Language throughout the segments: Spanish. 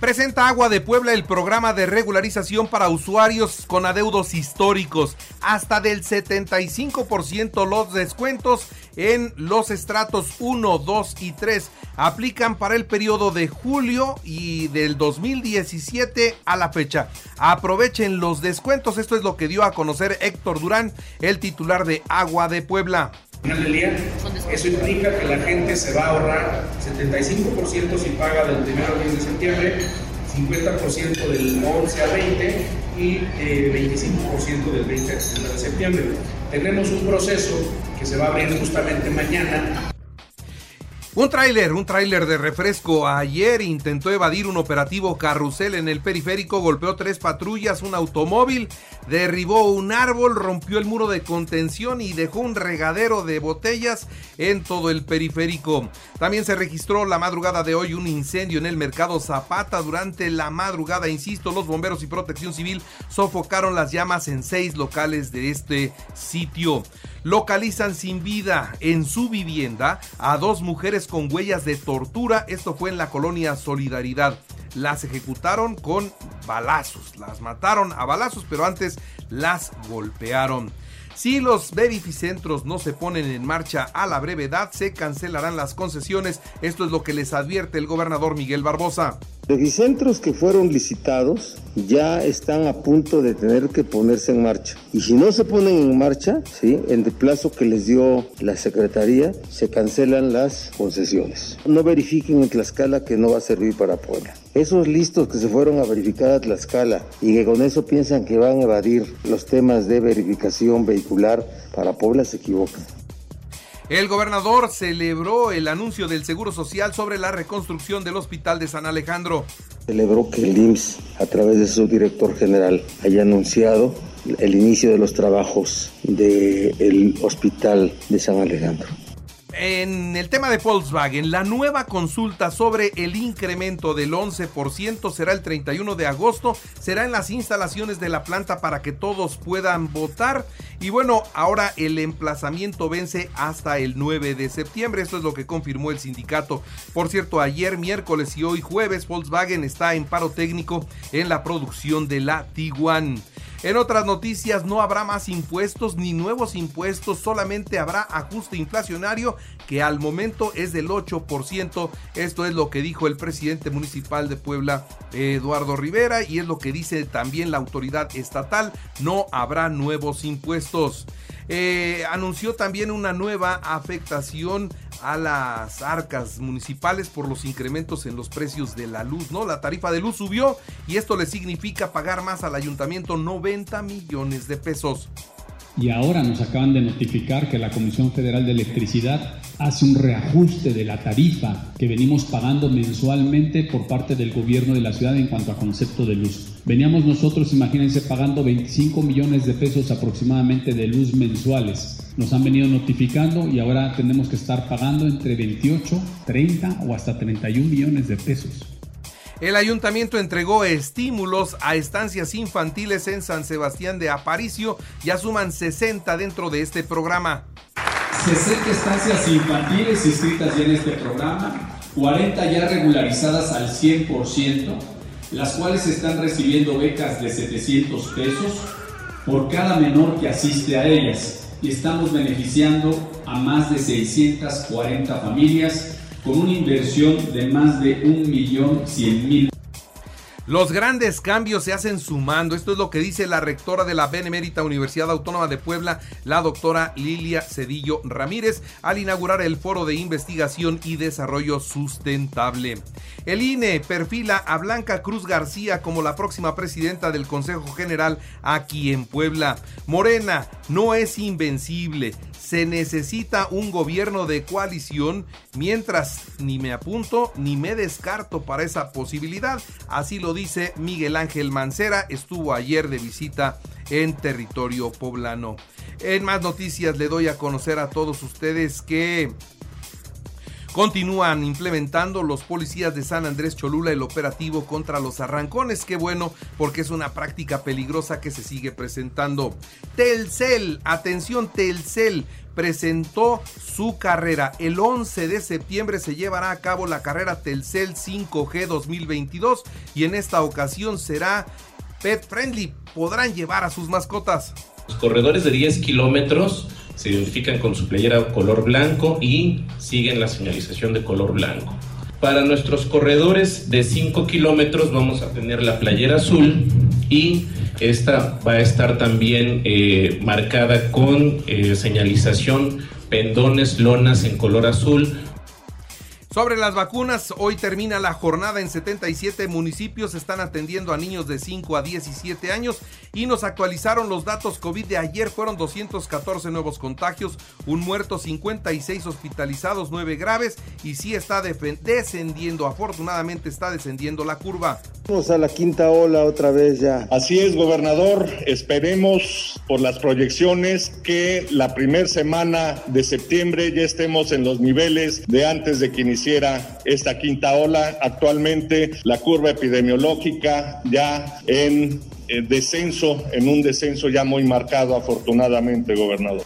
Presenta Agua de Puebla el programa de regularización para usuarios con adeudos históricos. Hasta del 75% los descuentos en los estratos 1, 2 y 3 aplican para el periodo de julio y del 2017 a la fecha. Aprovechen los descuentos. Esto es lo que dio a conocer Héctor Durán, el titular de Agua de Puebla. Eso implica que la gente se va a ahorrar 75% si paga del 1 al 10 de septiembre, 50% del 11 al 20 y eh, 25% del 20 al 1 de septiembre. Tenemos un proceso que se va a abrir justamente mañana Un tráiler, un tráiler de refresco ayer intentó evadir un operativo carrusel en el periférico, golpeó tres patrullas, un automóvil, derribó un árbol, rompió el muro de contención y dejó un regadero de botellas en todo el periférico. También se registró la madrugada de hoy un incendio en el mercado Zapata. Durante la madrugada, insisto, los bomberos y protección civil sofocaron las llamas en seis locales de este sitio. Localizan sin vida en su vivienda a dos mujeres con huellas de tortura. Esto fue en la colonia Solidaridad. Las ejecutaron con balazos. Las mataron a balazos, pero antes las golpearon. Si los verificentros no se ponen en marcha a la brevedad, se cancelarán las concesiones. Esto es lo que les advierte el gobernador Miguel Barbosa. Verificentros que fueron licitados ya están a punto de tener que ponerse en marcha. Y si no se ponen en marcha, ¿sí? en el plazo que les dio la Secretaría, se cancelan las concesiones. No verifiquen en Tlaxcala que no va a servir para Puebla. Esos listos que se fueron a verificar a Tlaxcala y que con eso piensan que van a evadir los temas de verificación vehicular para Puebla se equivocan. El gobernador celebró el anuncio del Seguro Social sobre la reconstrucción del Hospital de San Alejandro. Celebró que el IMSS, a través de su director general, haya anunciado el inicio de los trabajos del Hospital de San Alejandro. En el tema de Volkswagen, la nueva consulta sobre el incremento del 11% será el 31 de agosto, será en las instalaciones de la planta para que todos puedan votar. Y bueno, ahora el emplazamiento vence hasta el 9 de septiembre, esto es lo que confirmó el sindicato. Por cierto, ayer miércoles y hoy jueves Volkswagen está en paro técnico en la producción de la Tiguan. En otras noticias, no habrá más impuestos ni nuevos impuestos, solamente habrá ajuste inflacionario que al momento es del 8%. Esto es lo que dijo el presidente municipal de Puebla, Eduardo Rivera, y es lo que dice también la autoridad estatal, no habrá nuevos impuestos. Eh, anunció también una nueva afectación a las arcas municipales por los incrementos en los precios de la luz, ¿no? La tarifa de luz subió y esto le significa pagar más al ayuntamiento 90 millones de pesos. Y ahora nos acaban de notificar que la Comisión Federal de Electricidad hace un reajuste de la tarifa que venimos pagando mensualmente por parte del gobierno de la ciudad en cuanto a concepto de luz. Veníamos nosotros, imagínense, pagando 25 millones de pesos aproximadamente de luz mensuales. Nos han venido notificando y ahora tenemos que estar pagando entre 28, 30 o hasta 31 millones de pesos. El ayuntamiento entregó estímulos a estancias infantiles en San Sebastián de Aparicio. Ya suman 60 dentro de este programa. 60 estancias infantiles inscritas ya en este programa, 40 ya regularizadas al 100%, las cuales están recibiendo becas de 700 pesos por cada menor que asiste a ellas. Y estamos beneficiando a más de 640 familias con una inversión de más de 1.100.000 Los grandes cambios se hacen sumando. Esto es lo que dice la rectora de la Benemérita Universidad Autónoma de Puebla, la doctora Lilia Cedillo Ramírez, al inaugurar el Foro de Investigación y Desarrollo Sustentable. El INE perfila a Blanca Cruz García como la próxima presidenta del Consejo General aquí en Puebla. Morena no es invencible. Se necesita un gobierno de coalición mientras ni me apunto ni me descarto para esa posibilidad. Así lo dice Miguel Ángel Mancera. Estuvo ayer de visita en territorio poblano. En más noticias le doy a conocer a todos ustedes que Continúan implementando los policías de San Andrés Cholula el operativo contra los arrancones. Qué bueno, porque es una práctica peligrosa que se sigue presentando. Telcel, atención Telcel, presentó su carrera. El 11 de septiembre se llevará a cabo la carrera Telcel 5G 2022 y en esta ocasión será pet friendly. Podrán llevar a sus mascotas. Los corredores de 10 kilómetros se identifican con su playera color blanco y siguen la señalización de color blanco. Para nuestros corredores de 5 kilómetros vamos a tener la playera azul y esta va a estar también eh, marcada con eh, señalización pendones, lonas en color azul sobre las vacunas, hoy termina la jornada en 77 municipios, están atendiendo a niños de 5 a 17 años y nos actualizaron los datos COVID de ayer, fueron 214 nuevos contagios, un muerto, 56 hospitalizados, 9 graves y sí está descendiendo, afortunadamente está descendiendo la curva. Vamos a la quinta ola otra vez ya. Así es, gobernador, esperemos por las proyecciones que la primera semana de septiembre ya estemos en los niveles de antes de que iniciara esta quinta ola. Actualmente la curva epidemiológica ya en descenso, en un descenso ya muy marcado afortunadamente, gobernador.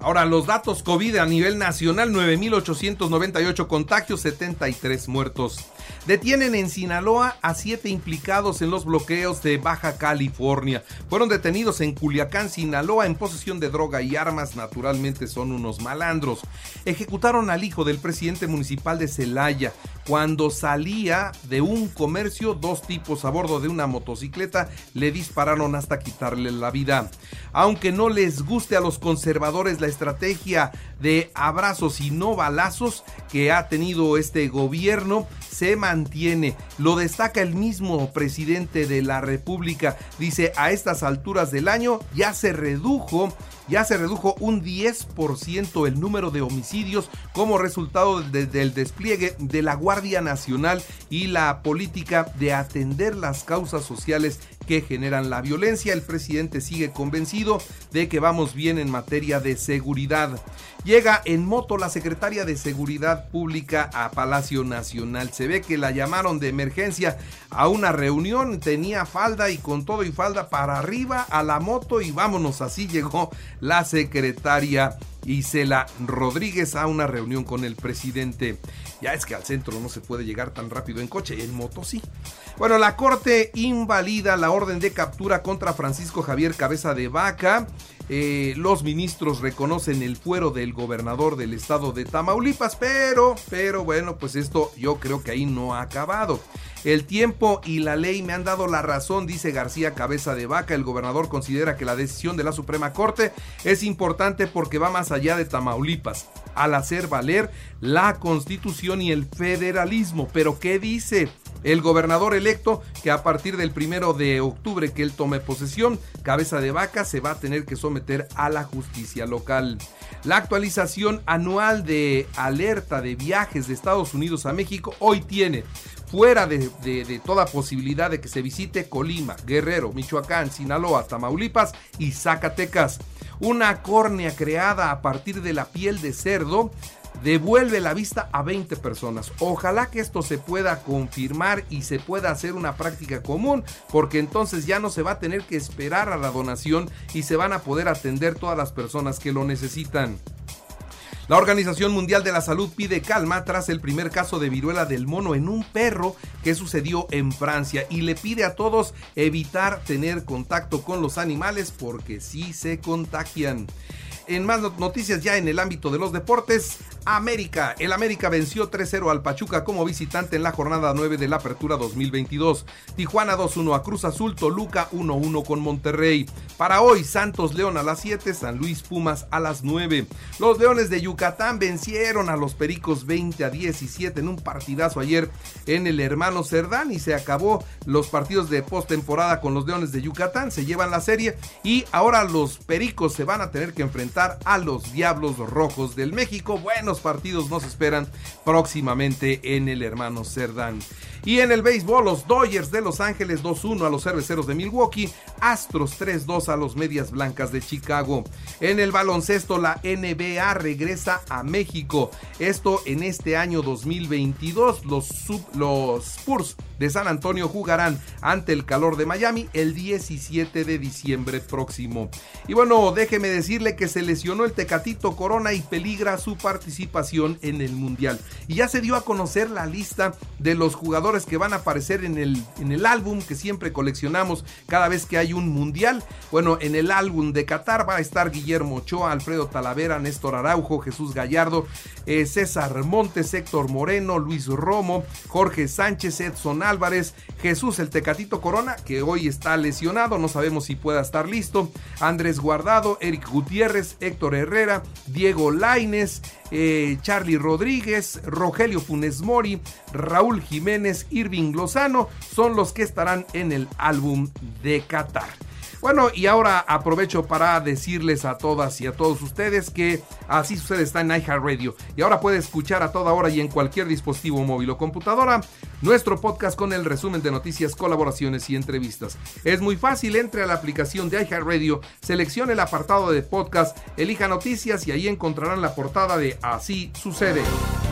Ahora, los datos COVID a nivel nacional, 9.898 contagios, 73 muertos. Detienen en Sinaloa a siete implicados en los bloqueos de Baja California. Fueron detenidos en Culiacán, Sinaloa, en posesión de droga y armas. Naturalmente son unos malandros. Ejecutaron al hijo del presidente municipal de Celaya. Cuando salía de un comercio, dos tipos a bordo de una motocicleta le dispararon hasta quitarle la vida. Aunque no les guste a los conservadores la estrategia de abrazos y no balazos que ha tenido este gobierno, se mantiene. Lo destaca el mismo presidente de la República. Dice, a estas alturas del año ya se redujo ya se redujo un 10% el número de homicidios como resultado del despliegue de la Guardia Nacional y la política de atender las causas sociales que generan la violencia. El presidente sigue convencido de que vamos bien en materia de seguridad. Llega en moto la secretaria de Seguridad Pública a Palacio Nacional. Se ve que la llamaron de emergencia a una reunión, tenía falda y con todo y falda para arriba a la moto y vámonos. Así llegó la secretaria Isela Rodríguez a una reunión con el presidente. Ya es que al centro no se puede llegar tan rápido en coche, en moto sí. Bueno, la Corte invalida la orden de captura contra Francisco Javier Cabeza de Vaca. Eh, los ministros reconocen el fuero del gobernador del estado de Tamaulipas, pero, pero bueno, pues esto yo creo que ahí no ha acabado. El tiempo y la ley me han dado la razón, dice García Cabeza de Vaca. El gobernador considera que la decisión de la Suprema Corte es importante porque va más allá de Tamaulipas, al hacer valer la constitución y el federalismo. Pero ¿qué dice? El gobernador electo, que a partir del primero de octubre que él tome posesión, cabeza de vaca, se va a tener que someter a la justicia local. La actualización anual de alerta de viajes de Estados Unidos a México hoy tiene fuera de, toda posibilidad de que se visite Colima, Guerrero, Michoacán, Sinaloa, Tamaulipas y Zacatecas. Una córnea creada a partir de la piel de cerdo devuelve la vista a 20 personas. Ojalá que esto se pueda confirmar y se pueda hacer una práctica común, porque entonces ya no se va a tener que esperar a la donación y se van a poder atender todas las personas que lo necesitan. La Organización Mundial de la Salud pide calma tras el primer caso de viruela del mono en un perro que sucedió en Francia y le pide a todos evitar tener contacto con los animales porque sí se contagian. En más noticias ya en el ámbito de los deportes, América. El América venció 3-0 al Pachuca como visitante en la jornada 9 de la Apertura 2022. Tijuana 2-1 a Cruz Azul, Toluca 1-1 con Monterrey. Para hoy, Santos León a las 7, San Luis Pumas a las 9. Los Leones de Yucatán vencieron a los Pericos 20 a 17 en un partidazo ayer en el hermano Cerdán y se acabó los partidos de postemporada con los Leones de Yucatán. Se llevan la serie y ahora los Pericos se van a tener que enfrentar a los Diablos Rojos del México. Buenos partidos nos esperan próximamente en el hermano Cerdán. Y en el béisbol, los Dodgers de Los Ángeles 2-1 a los cerveceros de Milwaukee, Astros 3-2 a los Medias Blancas de Chicago. En el baloncesto, la NBA regresa a México. Esto en este año 2022. Los, los Spurs de San Antonio jugarán ante el calor de Miami el 17 de diciembre próximo. Y bueno, déjeme decirle que se lesionó el Tecatito Corona y peligra su participación en el Mundial. Y ya se dio a conocer la lista de los jugadores que van a aparecer en el, en el álbum que siempre coleccionamos cada vez que hay un Mundial. Bueno, en el álbum de Qatar va a estar Guillermo Ochoa, Alfredo Talavera, Néstor Araujo, Jesús Gallardo, eh, César Montes, Héctor Moreno, Luis Romo, Jorge Sánchez, Edson Álvarez, Jesús el Tecatito Corona, que hoy está lesionado, no sabemos si pueda estar listo, Andrés Guardado, Eric Gutiérrez, Héctor Herrera, Diego Laines, eh, Charlie Rodríguez, Rogelio Funes Mori, Raúl Jiménez, Irving Lozano, son los que estarán en el álbum de Qatar. Bueno, y ahora aprovecho para decirles a todas y a todos ustedes que así sucede está en iHeartRadio. Y ahora puede escuchar a toda hora y en cualquier dispositivo móvil o computadora nuestro podcast con el resumen de noticias, colaboraciones y entrevistas. Es muy fácil, entre a la aplicación de iHeartRadio, seleccione el apartado de podcast, elija noticias y ahí encontrarán la portada de Así sucede.